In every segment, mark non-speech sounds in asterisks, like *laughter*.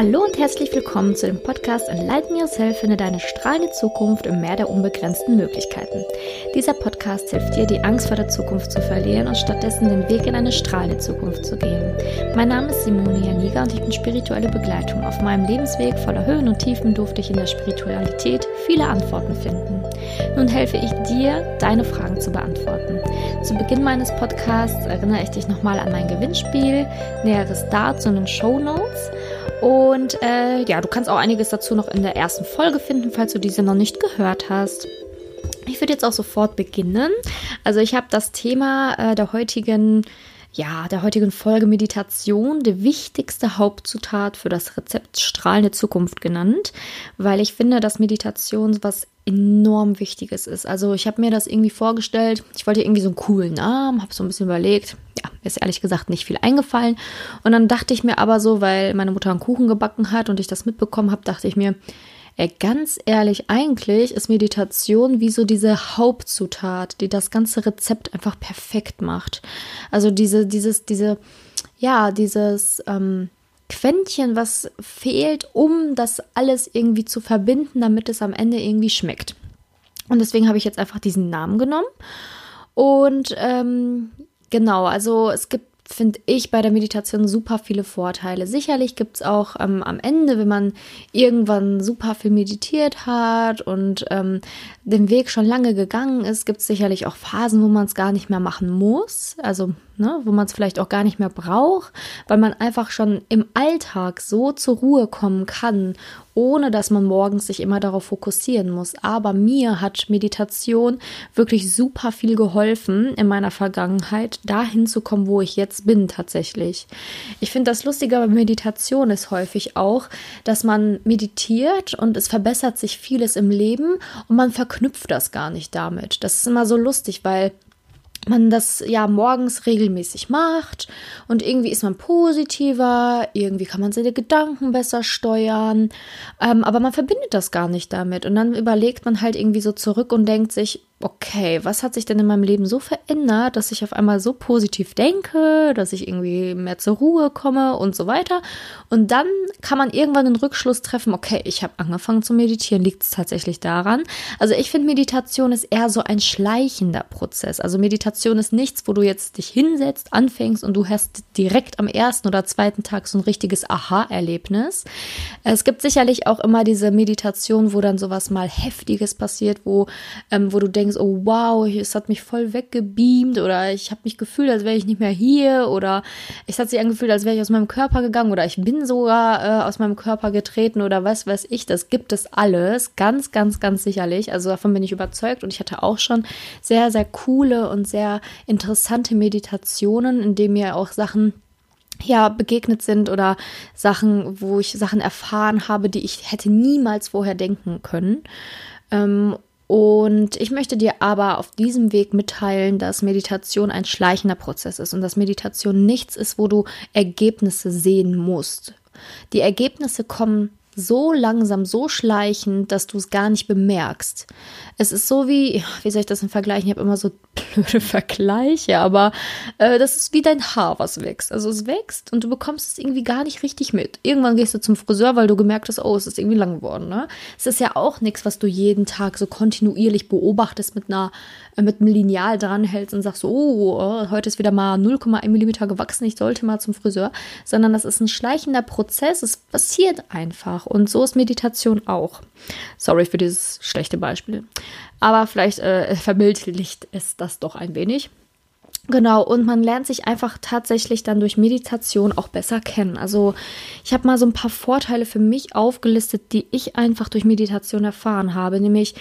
Hallo und herzlich willkommen zu dem Podcast Enlighten Yourself, finde deine strahlende Zukunft im Meer der unbegrenzten Möglichkeiten. Dieser Podcast hilft dir, die Angst vor der Zukunft zu verlieren und stattdessen den Weg in eine strahlende Zukunft zu gehen. Mein Name ist Simone Janiga und ich bin spirituelle Begleitung. Auf meinem Lebensweg voller Höhen und Tiefen durfte ich in der Spiritualität viele Antworten finden. Nun helfe ich dir, deine Fragen zu beantworten. Zu Beginn meines Podcasts erinnere ich dich nochmal an mein Gewinnspiel, näheres dazu in den Show Notes. Und äh, ja, du kannst auch einiges dazu noch in der ersten Folge finden, falls du diese noch nicht gehört hast. Ich würde jetzt auch sofort beginnen. Also ich habe das Thema äh, der heutigen ja, der heutigen Folge Meditation die wichtigste Hauptzutat für das Rezept strahlende Zukunft genannt, weil ich finde, dass Meditation was enorm Wichtiges ist. Also ich habe mir das irgendwie vorgestellt, ich wollte irgendwie so einen coolen Namen, habe so ein bisschen überlegt, ja, ist ehrlich gesagt nicht viel eingefallen. Und dann dachte ich mir aber so, weil meine Mutter einen Kuchen gebacken hat und ich das mitbekommen habe, dachte ich mir, ey, ganz ehrlich, eigentlich ist Meditation wie so diese Hauptzutat, die das ganze Rezept einfach perfekt macht. Also diese, dieses, diese, ja, dieses, ähm, Quäntchen, was fehlt, um das alles irgendwie zu verbinden, damit es am Ende irgendwie schmeckt. Und deswegen habe ich jetzt einfach diesen Namen genommen. Und ähm, Genau, also es gibt finde ich bei der Meditation super viele Vorteile. Sicherlich gibt es auch ähm, am Ende, wenn man irgendwann super viel meditiert hat und ähm, den Weg schon lange gegangen ist, gibt es sicherlich auch Phasen, wo man es gar nicht mehr machen muss. Also ne, wo man es vielleicht auch gar nicht mehr braucht, weil man einfach schon im Alltag so zur Ruhe kommen kann, ohne dass man morgens sich immer darauf fokussieren muss. Aber mir hat Meditation wirklich super viel geholfen in meiner Vergangenheit, dahin zu kommen, wo ich jetzt bin tatsächlich. Ich finde das Lustige bei Meditation ist häufig auch, dass man meditiert und es verbessert sich vieles im Leben und man verknüpft das gar nicht damit. Das ist immer so lustig, weil man das ja morgens regelmäßig macht und irgendwie ist man positiver, irgendwie kann man seine Gedanken besser steuern, ähm, aber man verbindet das gar nicht damit. Und dann überlegt man halt irgendwie so zurück und denkt sich, okay, was hat sich denn in meinem Leben so verändert, dass ich auf einmal so positiv denke, dass ich irgendwie mehr zur Ruhe komme und so weiter. Und dann kann man irgendwann den Rückschluss treffen, okay, ich habe angefangen zu meditieren, liegt es tatsächlich daran. Also ich finde, Meditation ist eher so ein schleichender Prozess. Also Meditation ist nichts, wo du jetzt dich hinsetzt, anfängst und du hast direkt am ersten oder zweiten Tag so ein richtiges Aha-Erlebnis. Es gibt sicherlich auch immer diese Meditation, wo dann sowas mal Heftiges passiert, wo, ähm, wo du denkst, denkst, oh wow, es hat mich voll weggebeamt oder ich habe mich gefühlt, als wäre ich nicht mehr hier oder es hat sich angefühlt, als wäre ich aus meinem Körper gegangen oder ich bin sogar äh, aus meinem Körper getreten oder was weiß ich. Das gibt es alles, ganz, ganz, ganz sicherlich. Also davon bin ich überzeugt und ich hatte auch schon sehr, sehr coole und sehr interessante Meditationen, in denen mir auch Sachen ja, begegnet sind oder Sachen, wo ich Sachen erfahren habe, die ich hätte niemals vorher denken können. Ähm, und ich möchte dir aber auf diesem Weg mitteilen, dass Meditation ein schleichender Prozess ist und dass Meditation nichts ist, wo du Ergebnisse sehen musst. Die Ergebnisse kommen so langsam, so schleichend, dass du es gar nicht bemerkst. Es ist so wie, wie soll ich das denn vergleichen? Ich habe immer so *laughs* blöde Vergleiche, aber äh, das ist wie dein Haar, was wächst. Also es wächst und du bekommst es irgendwie gar nicht richtig mit. Irgendwann gehst du zum Friseur, weil du gemerkt hast, oh, es ist irgendwie lang geworden. Ne? Es ist ja auch nichts, was du jeden Tag so kontinuierlich beobachtest mit einer mit einem Lineal dranhältst und sagst, oh, oh heute ist wieder mal 0,1 Millimeter gewachsen, ich sollte mal zum Friseur, sondern das ist ein schleichender Prozess, es passiert einfach und so ist Meditation auch. Sorry für dieses schlechte Beispiel. Aber vielleicht äh, verbildlicht es das doch ein wenig. Genau, und man lernt sich einfach tatsächlich dann durch Meditation auch besser kennen. Also ich habe mal so ein paar Vorteile für mich aufgelistet, die ich einfach durch Meditation erfahren habe, nämlich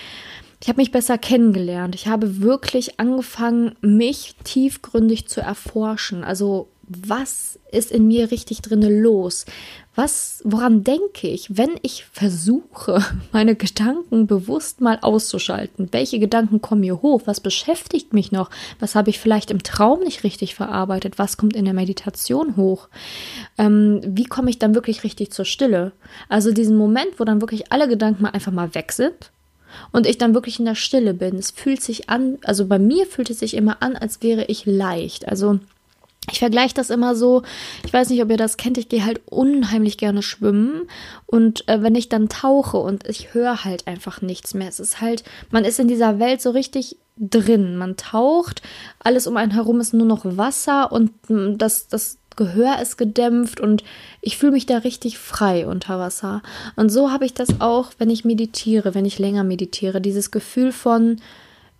ich habe mich besser kennengelernt. Ich habe wirklich angefangen, mich tiefgründig zu erforschen. Also was ist in mir richtig drinne los? Was, woran denke ich, wenn ich versuche, *laughs* meine Gedanken bewusst mal auszuschalten? Welche Gedanken kommen mir hoch? Was beschäftigt mich noch? Was habe ich vielleicht im Traum nicht richtig verarbeitet? Was kommt in der Meditation hoch? Ähm, wie komme ich dann wirklich richtig zur Stille? Also diesen Moment, wo dann wirklich alle Gedanken mal einfach mal weg sind und ich dann wirklich in der Stille bin. Es fühlt sich an, also bei mir fühlt es sich immer an, als wäre ich leicht. Also ich vergleiche das immer so, ich weiß nicht, ob ihr das kennt, ich gehe halt unheimlich gerne schwimmen und äh, wenn ich dann tauche und ich höre halt einfach nichts mehr. Es ist halt, man ist in dieser Welt so richtig drin. Man taucht, alles um einen herum ist nur noch Wasser und mm, das, das Gehör ist gedämpft und ich fühle mich da richtig frei unter Wasser. Und so habe ich das auch, wenn ich meditiere, wenn ich länger meditiere, dieses Gefühl von,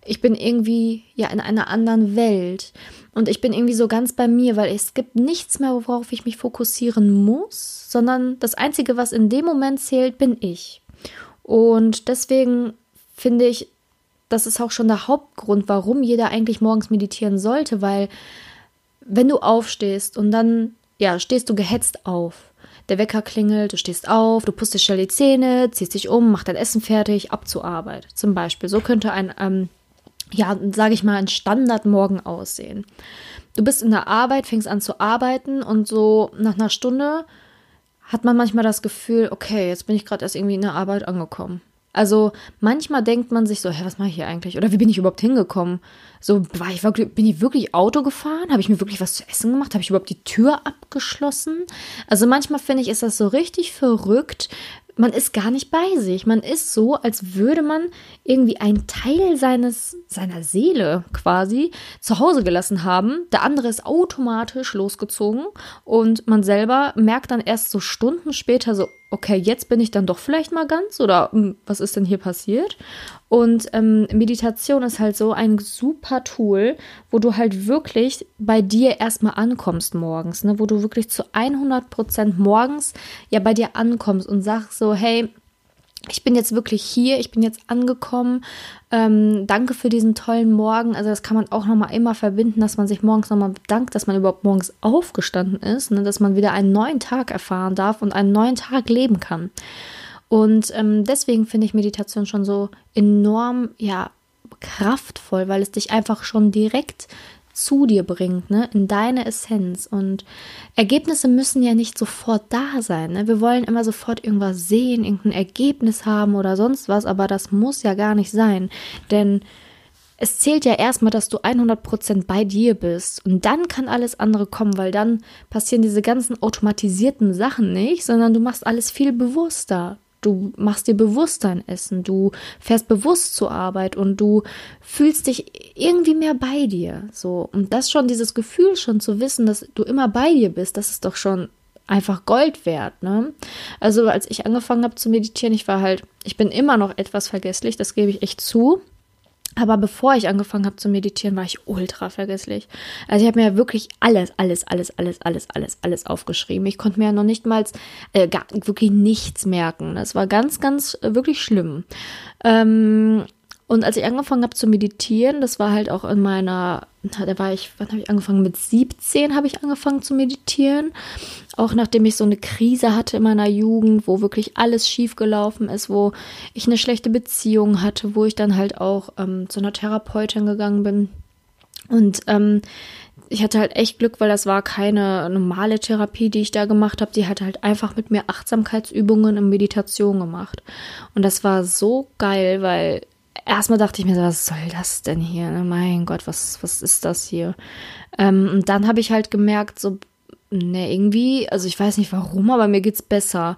ich bin irgendwie ja in einer anderen Welt und ich bin irgendwie so ganz bei mir, weil es gibt nichts mehr, worauf ich mich fokussieren muss, sondern das Einzige, was in dem Moment zählt, bin ich. Und deswegen finde ich, das ist auch schon der Hauptgrund, warum jeder eigentlich morgens meditieren sollte, weil wenn du aufstehst und dann, ja, stehst du gehetzt auf. Der Wecker klingelt, du stehst auf, du pustest schnell die Zähne, ziehst dich um, machst dein Essen fertig, ab zur Arbeit. Zum Beispiel. So könnte ein ähm, ja, sage ich mal, ein Standardmorgen aussehen. Du bist in der Arbeit, fängst an zu arbeiten und so nach einer Stunde hat man manchmal das Gefühl, okay, jetzt bin ich gerade erst irgendwie in der Arbeit angekommen. Also manchmal denkt man sich so, hä, was mache ich hier eigentlich? Oder wie bin ich überhaupt hingekommen? So, war ich wirklich, bin ich wirklich Auto gefahren? Habe ich mir wirklich was zu essen gemacht? Habe ich überhaupt die Tür abgeschlossen? Also manchmal finde ich, ist das so richtig verrückt, man ist gar nicht bei sich. Man ist so, als würde man irgendwie einen Teil seines, seiner Seele quasi zu Hause gelassen haben. Der andere ist automatisch losgezogen und man selber merkt dann erst so Stunden später so, okay, jetzt bin ich dann doch vielleicht mal ganz oder hm, was ist denn hier passiert? Und ähm, Meditation ist halt so ein super Tool, wo du halt wirklich bei dir erstmal ankommst morgens, ne? wo du wirklich zu 100 Prozent morgens ja bei dir ankommst und sagst so, hey, ich bin jetzt wirklich hier, ich bin jetzt angekommen. Ähm, danke für diesen tollen Morgen. Also das kann man auch nochmal immer verbinden, dass man sich morgens nochmal bedankt, dass man überhaupt morgens aufgestanden ist, ne? dass man wieder einen neuen Tag erfahren darf und einen neuen Tag leben kann. Und ähm, deswegen finde ich Meditation schon so enorm, ja, kraftvoll, weil es dich einfach schon direkt zu dir bringt, ne, in deine Essenz. Und Ergebnisse müssen ja nicht sofort da sein. Ne? Wir wollen immer sofort irgendwas sehen, irgendein Ergebnis haben oder sonst was, aber das muss ja gar nicht sein. Denn es zählt ja erstmal, dass du 100% bei dir bist und dann kann alles andere kommen, weil dann passieren diese ganzen automatisierten Sachen nicht, sondern du machst alles viel bewusster. Du machst dir bewusst dein Essen, du fährst bewusst zur Arbeit und du fühlst dich irgendwie mehr bei dir. So. Und das schon, dieses Gefühl schon zu wissen, dass du immer bei dir bist, das ist doch schon einfach Gold wert, ne? Also als ich angefangen habe zu meditieren, ich war halt, ich bin immer noch etwas vergesslich, das gebe ich echt zu. Aber bevor ich angefangen habe zu meditieren, war ich ultra vergesslich. Also ich habe mir ja wirklich alles, alles, alles, alles, alles, alles, alles aufgeschrieben. Ich konnte mir ja noch nicht mal äh, wirklich nichts merken. Das war ganz, ganz äh, wirklich schlimm. Ähm, und als ich angefangen habe zu meditieren, das war halt auch in meiner, da war ich, wann habe ich angefangen? Mit 17 habe ich angefangen zu meditieren. Auch nachdem ich so eine Krise hatte in meiner Jugend, wo wirklich alles schief gelaufen ist, wo ich eine schlechte Beziehung hatte, wo ich dann halt auch ähm, zu einer Therapeutin gegangen bin. Und ähm, ich hatte halt echt Glück, weil das war keine normale Therapie, die ich da gemacht habe. Die hat halt einfach mit mir Achtsamkeitsübungen und Meditation gemacht. Und das war so geil, weil erstmal dachte ich mir was soll das denn hier? Ne? Mein Gott, was, was ist das hier? Ähm, und dann habe ich halt gemerkt, so, ne, irgendwie, also ich weiß nicht warum, aber mir geht's besser.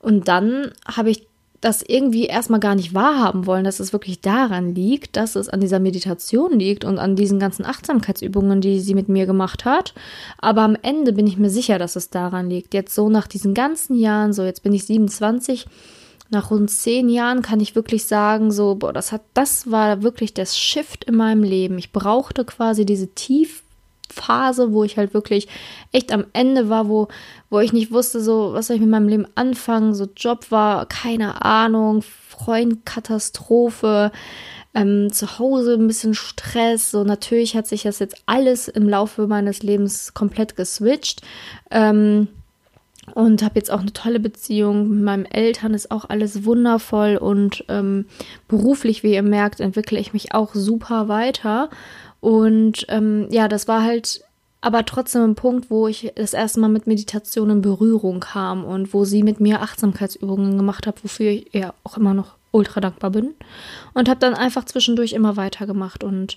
Und dann habe ich das irgendwie erstmal gar nicht wahrhaben wollen, dass es wirklich daran liegt, dass es an dieser Meditation liegt und an diesen ganzen Achtsamkeitsübungen, die sie mit mir gemacht hat. Aber am Ende bin ich mir sicher, dass es daran liegt. Jetzt so nach diesen ganzen Jahren, so jetzt bin ich 27, nach rund zehn Jahren kann ich wirklich sagen, so, boah, das hat, das war wirklich das Shift in meinem Leben. Ich brauchte quasi diese Tiefphase, wo ich halt wirklich echt am Ende war, wo, wo ich nicht wusste, so, was soll ich mit meinem Leben anfangen? So, Job war, keine Ahnung, Freund, Katastrophe. Ähm, zu Hause ein bisschen Stress. So natürlich hat sich das jetzt alles im Laufe meines Lebens komplett geswitcht. Ähm, und habe jetzt auch eine tolle Beziehung mit meinen Eltern, ist auch alles wundervoll und ähm, beruflich, wie ihr merkt, entwickle ich mich auch super weiter. Und ähm, ja, das war halt aber trotzdem ein Punkt, wo ich das erste Mal mit Meditation in Berührung kam und wo sie mit mir Achtsamkeitsübungen gemacht hat, wofür ich ihr auch immer noch ultra dankbar bin. Und habe dann einfach zwischendurch immer weitergemacht und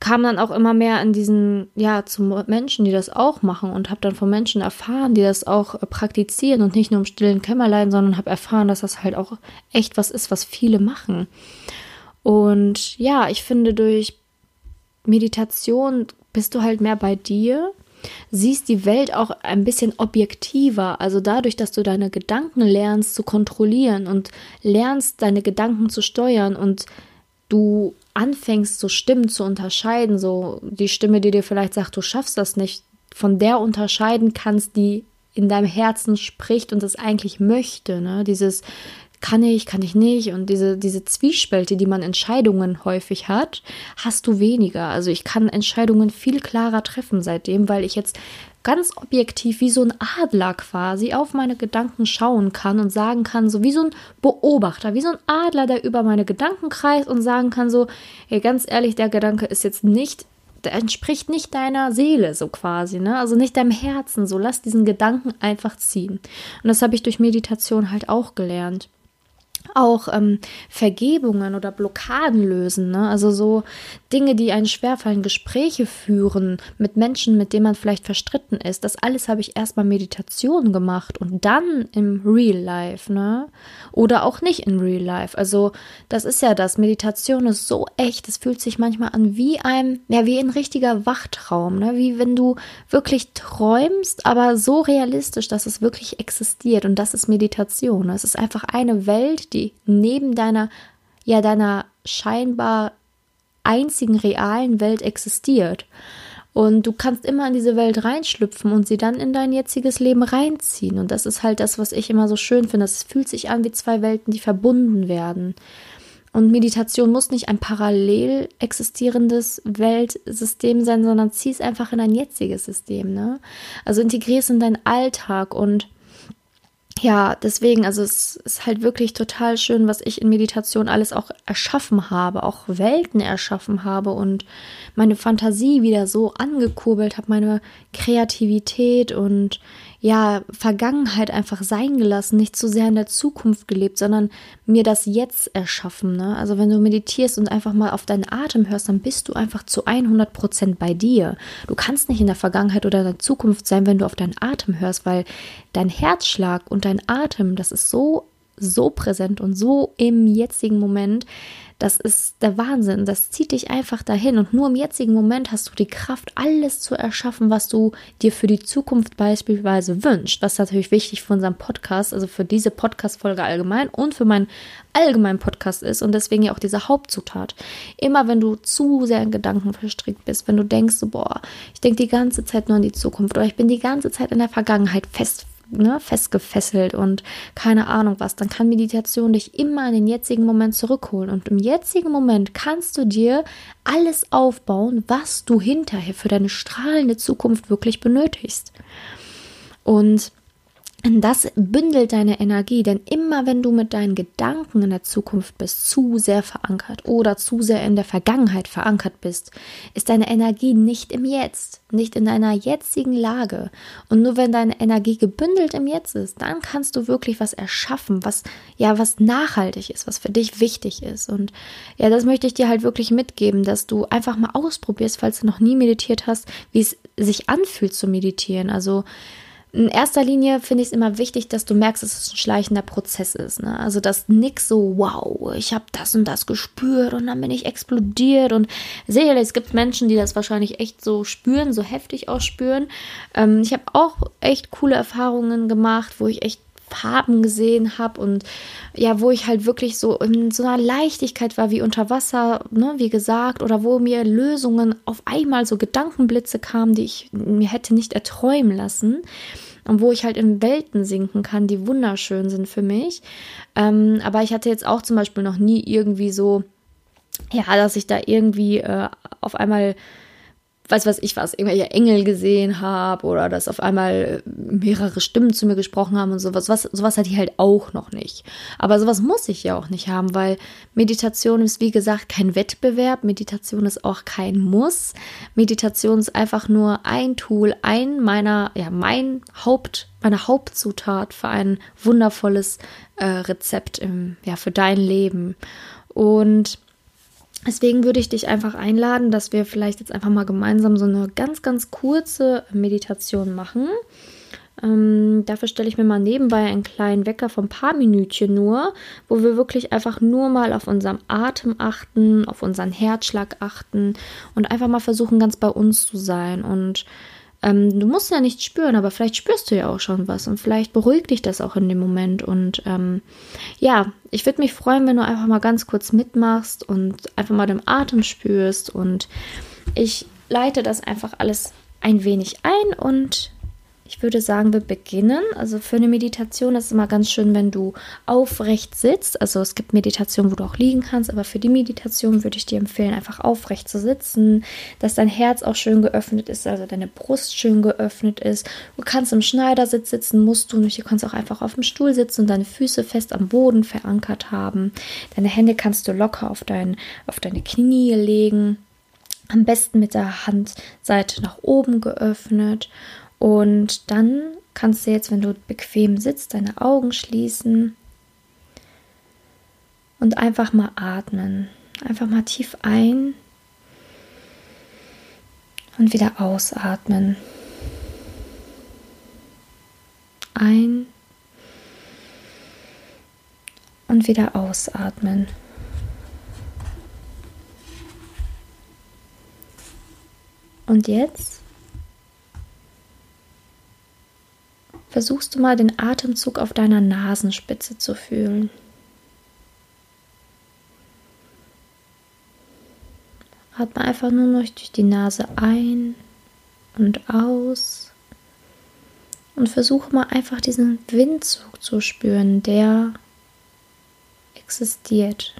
kam dann auch immer mehr in diesen, ja, zu Menschen, die das auch machen und habe dann von Menschen erfahren, die das auch äh, praktizieren und nicht nur im stillen Kämmerlein, sondern habe erfahren, dass das halt auch echt was ist, was viele machen. Und ja, ich finde, durch Meditation bist du halt mehr bei dir siehst die Welt auch ein bisschen objektiver. Also dadurch, dass du deine Gedanken lernst zu kontrollieren und lernst, deine Gedanken zu steuern und du anfängst, so Stimmen zu unterscheiden, so die Stimme, die dir vielleicht sagt, du schaffst das nicht, von der unterscheiden kannst, die in deinem Herzen spricht und es eigentlich möchte. Ne? Dieses kann ich, kann ich nicht. Und diese, diese Zwiespälte, die man Entscheidungen häufig hat, hast du weniger. Also ich kann Entscheidungen viel klarer treffen seitdem, weil ich jetzt ganz objektiv wie so ein Adler quasi auf meine Gedanken schauen kann und sagen kann, so wie so ein Beobachter, wie so ein Adler, der über meine Gedanken kreist und sagen kann, so, ey, ganz ehrlich, der Gedanke ist jetzt nicht der entspricht nicht deiner Seele, so quasi, ne? Also nicht deinem Herzen, so lass diesen Gedanken einfach ziehen. Und das habe ich durch Meditation halt auch gelernt auch ähm, Vergebungen oder Blockaden lösen. Ne? Also so Dinge, die einen schwerfallen, Gespräche führen mit Menschen, mit denen man vielleicht verstritten ist. Das alles habe ich erstmal Meditation gemacht und dann im Real Life. Ne? Oder auch nicht in Real Life. Also das ist ja das. Meditation ist so echt. Es fühlt sich manchmal an wie ein, ja, wie ein richtiger Wachtraum. Ne? Wie wenn du wirklich träumst, aber so realistisch, dass es wirklich existiert. Und das ist Meditation. Es ist einfach eine Welt, die neben deiner, ja, deiner scheinbar einzigen realen Welt existiert. Und du kannst immer in diese Welt reinschlüpfen und sie dann in dein jetziges Leben reinziehen. Und das ist halt das, was ich immer so schön finde. Es fühlt sich an wie zwei Welten, die verbunden werden. Und Meditation muss nicht ein parallel existierendes Weltsystem sein, sondern zieh es einfach in dein jetziges System. Ne? Also integrier es in deinen Alltag und ja, deswegen, also es ist halt wirklich total schön, was ich in Meditation alles auch erschaffen habe, auch Welten erschaffen habe und meine Fantasie wieder so angekurbelt habe, meine Kreativität und ja, Vergangenheit einfach sein gelassen, nicht zu sehr in der Zukunft gelebt, sondern mir das jetzt erschaffen. Ne? Also wenn du meditierst und einfach mal auf deinen Atem hörst, dann bist du einfach zu 100 Prozent bei dir. Du kannst nicht in der Vergangenheit oder in der Zukunft sein, wenn du auf deinen Atem hörst, weil dein Herzschlag und dein Atem, das ist so, so präsent und so im jetzigen Moment, das ist der Wahnsinn. Das zieht dich einfach dahin. Und nur im jetzigen Moment hast du die Kraft, alles zu erschaffen, was du dir für die Zukunft beispielsweise wünschst. Das ist natürlich wichtig für unseren Podcast, also für diese Podcast-Folge allgemein und für meinen allgemeinen Podcast ist. Und deswegen ja auch diese Hauptzutat. Immer wenn du zu sehr in Gedanken verstrickt bist, wenn du denkst, so, boah, ich denke die ganze Zeit nur an die Zukunft oder ich bin die ganze Zeit in der Vergangenheit fest ne, festgefesselt und keine Ahnung was, dann kann Meditation dich immer in den jetzigen Moment zurückholen. Und im jetzigen Moment kannst du dir alles aufbauen, was du hinterher für deine strahlende Zukunft wirklich benötigst. Und das bündelt deine Energie, denn immer wenn du mit deinen Gedanken in der Zukunft bist, zu sehr verankert oder zu sehr in der Vergangenheit verankert bist, ist deine Energie nicht im Jetzt, nicht in deiner jetzigen Lage. Und nur wenn deine Energie gebündelt im Jetzt ist, dann kannst du wirklich was erschaffen, was ja was nachhaltig ist, was für dich wichtig ist. Und ja, das möchte ich dir halt wirklich mitgeben, dass du einfach mal ausprobierst, falls du noch nie meditiert hast, wie es sich anfühlt zu meditieren. Also in erster Linie finde ich es immer wichtig, dass du merkst, dass es ein schleichender Prozess ist. Ne? Also, dass nix so, wow, ich habe das und das gespürt und dann bin ich explodiert. Und sicherlich, es gibt Menschen, die das wahrscheinlich echt so spüren, so heftig ausspüren. Ähm, ich habe auch echt coole Erfahrungen gemacht, wo ich echt Farben gesehen habe und ja, wo ich halt wirklich so in so einer Leichtigkeit war wie unter Wasser, ne, wie gesagt, oder wo mir Lösungen auf einmal so Gedankenblitze kamen, die ich mir hätte nicht erträumen lassen und wo ich halt in Welten sinken kann, die wunderschön sind für mich. Ähm, aber ich hatte jetzt auch zum Beispiel noch nie irgendwie so, ja, dass ich da irgendwie äh, auf einmal weiß was ich was, irgendwelche Engel gesehen habe oder dass auf einmal mehrere Stimmen zu mir gesprochen haben und sowas. Was, sowas hatte ich halt auch noch nicht. Aber sowas muss ich ja auch nicht haben, weil Meditation ist, wie gesagt, kein Wettbewerb. Meditation ist auch kein Muss. Meditation ist einfach nur ein Tool, ein meiner, ja, mein Haupt, meine Hauptzutat für ein wundervolles äh, Rezept im, ja, für dein Leben. Und Deswegen würde ich dich einfach einladen, dass wir vielleicht jetzt einfach mal gemeinsam so eine ganz, ganz kurze Meditation machen. Ähm, dafür stelle ich mir mal nebenbei einen kleinen Wecker von ein paar Minütchen nur, wo wir wirklich einfach nur mal auf unserem Atem achten, auf unseren Herzschlag achten und einfach mal versuchen, ganz bei uns zu sein. Und ähm, du musst ja nichts spüren, aber vielleicht spürst du ja auch schon was und vielleicht beruhigt dich das auch in dem Moment. Und ähm, ja, ich würde mich freuen, wenn du einfach mal ganz kurz mitmachst und einfach mal den Atem spürst. Und ich leite das einfach alles ein wenig ein und ich würde sagen, wir beginnen. Also für eine Meditation ist es immer ganz schön, wenn du aufrecht sitzt. Also es gibt Meditationen, wo du auch liegen kannst, aber für die Meditation würde ich dir empfehlen, einfach aufrecht zu sitzen, dass dein Herz auch schön geöffnet ist, also deine Brust schön geöffnet ist. Du kannst im Schneidersitz sitzen, musst du nicht. Du kannst auch einfach auf dem Stuhl sitzen und deine Füße fest am Boden verankert haben. Deine Hände kannst du locker auf, dein, auf deine Knie legen. Am besten mit der Handseite nach oben geöffnet und dann kannst du jetzt, wenn du bequem sitzt, deine Augen schließen und einfach mal atmen. Einfach mal tief ein und wieder ausatmen. Ein und wieder ausatmen. Und jetzt versuchst du mal den Atemzug auf deiner Nasenspitze zu fühlen. Atme einfach nur noch durch die Nase ein und aus und versuche mal einfach diesen Windzug zu spüren, der existiert.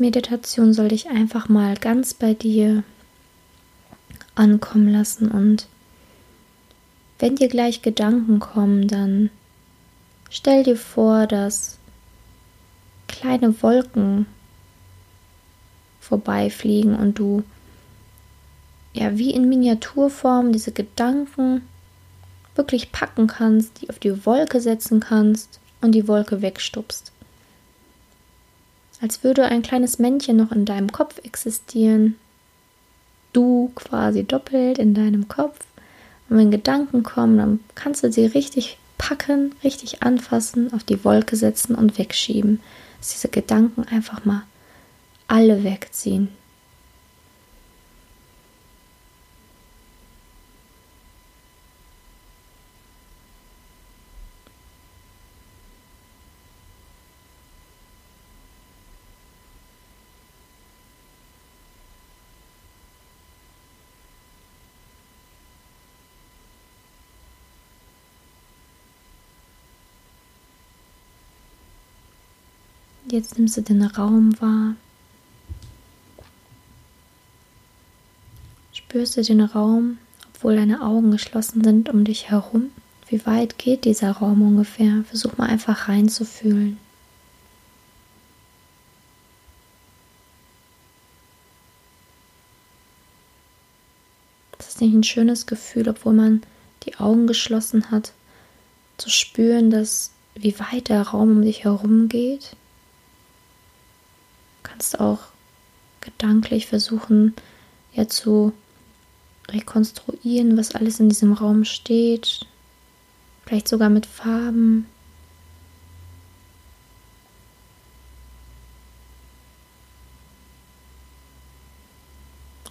Meditation soll dich einfach mal ganz bei dir ankommen lassen und wenn dir gleich Gedanken kommen, dann stell dir vor, dass kleine Wolken vorbeifliegen und du ja wie in Miniaturform diese Gedanken wirklich packen kannst, die auf die Wolke setzen kannst und die Wolke wegstupst als würde ein kleines Männchen noch in deinem Kopf existieren. Du quasi doppelt in deinem Kopf. Und wenn Gedanken kommen, dann kannst du sie richtig packen, richtig anfassen, auf die Wolke setzen und wegschieben. Dass diese Gedanken einfach mal alle wegziehen. Jetzt nimmst du den Raum wahr. Spürst du den Raum, obwohl deine Augen geschlossen sind, um dich herum? Wie weit geht dieser Raum ungefähr? Versuch mal einfach reinzufühlen. Das ist nicht ein schönes Gefühl, obwohl man die Augen geschlossen hat, zu spüren, dass wie weit der Raum um dich herum geht kannst auch gedanklich versuchen, ja zu rekonstruieren, was alles in diesem Raum steht. Vielleicht sogar mit Farben.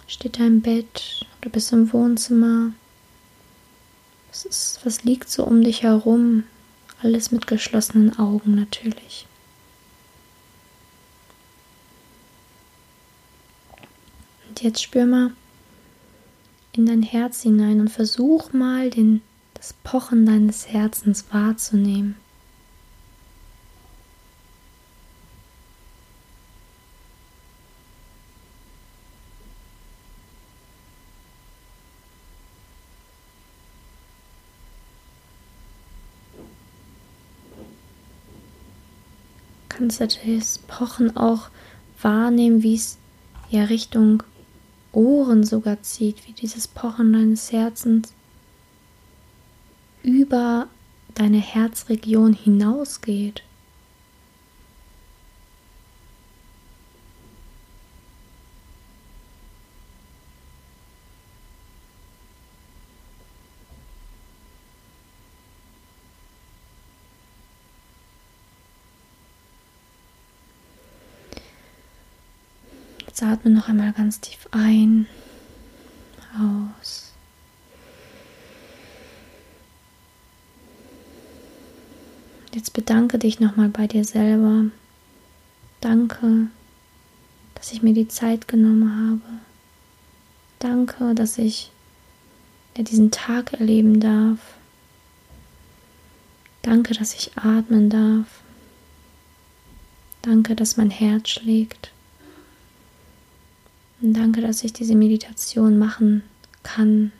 Steht da im Bett oder bist im Wohnzimmer? Was, ist, was liegt so um dich herum? Alles mit geschlossenen Augen natürlich. Und jetzt spür mal in dein Herz hinein und versuch mal den, das Pochen deines Herzens wahrzunehmen. kannst du das Pochen auch wahrnehmen, wie es ja Richtung Ohren sogar zieht, wie dieses Pochen deines Herzens über deine Herzregion hinausgeht. Jetzt atme noch einmal ganz tief ein, aus. Jetzt bedanke dich nochmal bei dir selber. Danke, dass ich mir die Zeit genommen habe. Danke, dass ich diesen Tag erleben darf. Danke, dass ich atmen darf. Danke, dass mein Herz schlägt. Und danke, dass ich diese Meditation machen kann.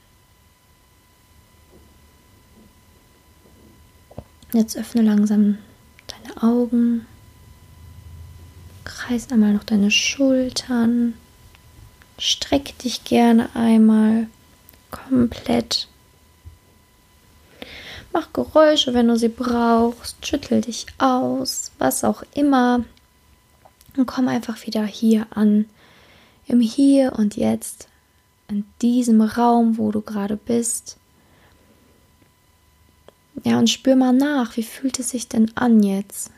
Jetzt öffne langsam deine Augen. Kreis einmal noch deine Schultern. Streck dich gerne einmal komplett. Mach Geräusche, wenn du sie brauchst. Schüttel dich aus, was auch immer. Und komm einfach wieder hier an im Hier und Jetzt, in diesem Raum, wo du gerade bist. Ja, und spür mal nach, wie fühlt es sich denn an jetzt?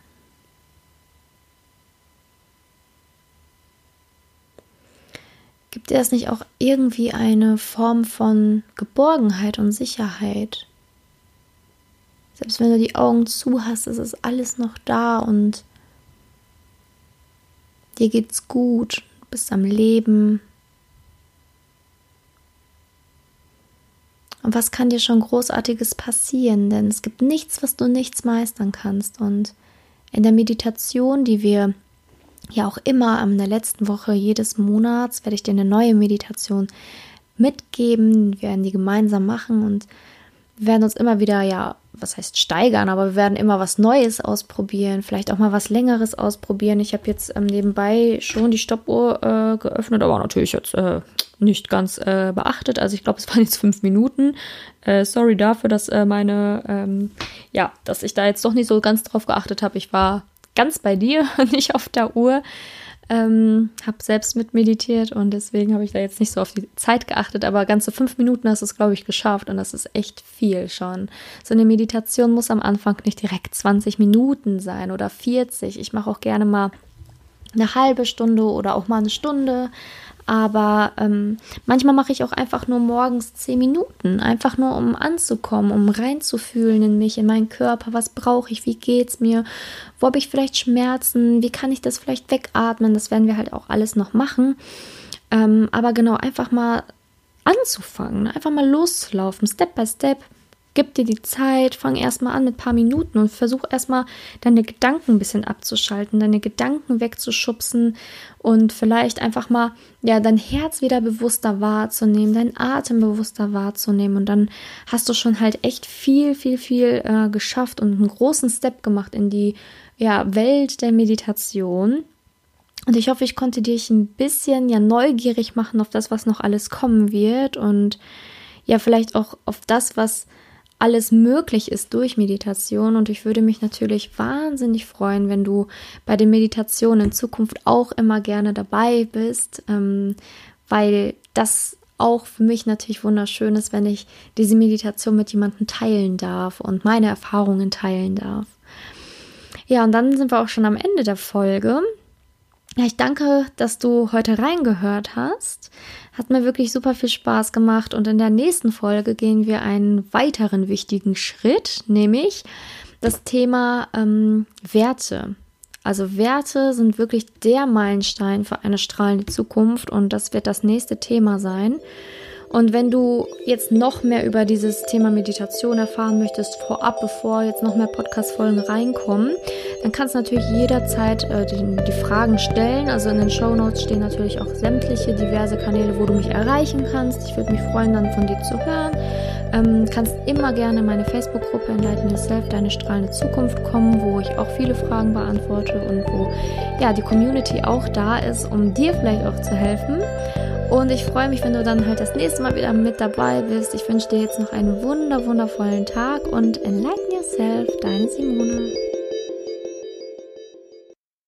Gibt dir das nicht auch irgendwie eine Form von Geborgenheit und Sicherheit? Selbst wenn du die Augen zu hast, ist es alles noch da und dir geht's gut bist am Leben. Und was kann dir schon Großartiges passieren? Denn es gibt nichts, was du nichts meistern kannst. Und in der Meditation, die wir ja auch immer in der letzten Woche jedes Monats, werde ich dir eine neue Meditation mitgeben. Wir werden die gemeinsam machen und werden uns immer wieder, ja, was heißt steigern, aber wir werden immer was Neues ausprobieren, vielleicht auch mal was Längeres ausprobieren. Ich habe jetzt ähm, nebenbei schon die Stoppuhr äh, geöffnet, aber natürlich jetzt äh, nicht ganz äh, beachtet. Also ich glaube, es *laughs* waren jetzt fünf Minuten. Äh, sorry dafür, dass äh, meine, ähm, ja, dass ich da jetzt doch nicht so ganz drauf geachtet habe. Ich war ganz bei dir, *laughs* nicht auf der Uhr. Ähm, habe selbst mit meditiert und deswegen habe ich da jetzt nicht so auf die Zeit geachtet, aber ganze fünf Minuten hast du es, glaube ich, geschafft und das ist echt viel schon. So eine Meditation muss am Anfang nicht direkt 20 Minuten sein oder 40. Ich mache auch gerne mal eine halbe Stunde oder auch mal eine Stunde. Aber ähm, manchmal mache ich auch einfach nur morgens zehn Minuten, einfach nur um anzukommen, um reinzufühlen in mich, in meinen Körper. Was brauche ich? Wie geht's mir? Wo habe ich vielleicht Schmerzen? Wie kann ich das vielleicht wegatmen? Das werden wir halt auch alles noch machen. Ähm, aber genau, einfach mal anzufangen, einfach mal loszulaufen, Step by Step. Gib dir die Zeit, fang erstmal an mit ein paar Minuten und versuch erstmal deine Gedanken ein bisschen abzuschalten, deine Gedanken wegzuschubsen und vielleicht einfach mal ja dein Herz wieder bewusster wahrzunehmen, deinen Atem bewusster wahrzunehmen und dann hast du schon halt echt viel, viel, viel äh, geschafft und einen großen Step gemacht in die ja, Welt der Meditation. Und ich hoffe, ich konnte dich ein bisschen ja neugierig machen auf das, was noch alles kommen wird und ja, vielleicht auch auf das, was alles möglich ist durch Meditation. Und ich würde mich natürlich wahnsinnig freuen, wenn du bei den Meditationen in Zukunft auch immer gerne dabei bist, ähm, weil das auch für mich natürlich wunderschön ist, wenn ich diese Meditation mit jemandem teilen darf und meine Erfahrungen teilen darf. Ja, und dann sind wir auch schon am Ende der Folge. Ja, ich danke, dass du heute reingehört hast. Hat mir wirklich super viel Spaß gemacht und in der nächsten Folge gehen wir einen weiteren wichtigen Schritt, nämlich das Thema ähm, Werte. Also Werte sind wirklich der Meilenstein für eine strahlende Zukunft und das wird das nächste Thema sein. Und wenn du jetzt noch mehr über dieses Thema Meditation erfahren möchtest, vorab, bevor jetzt noch mehr Podcast-Folgen reinkommen, dann kannst du natürlich jederzeit äh, die, die, Fragen stellen. Also in den Show Notes stehen natürlich auch sämtliche diverse Kanäle, wo du mich erreichen kannst. Ich würde mich freuen, dann von dir zu hören. Ähm, kannst immer gerne in meine Facebook-Gruppe Enlighten Yourself, deine strahlende Zukunft kommen, wo ich auch viele Fragen beantworte und wo ja die Community auch da ist, um dir vielleicht auch zu helfen. Und ich freue mich, wenn du dann halt das nächste Mal wieder mit dabei bist. Ich wünsche dir jetzt noch einen wunder, wundervollen Tag und enlighten yourself, deine Simone.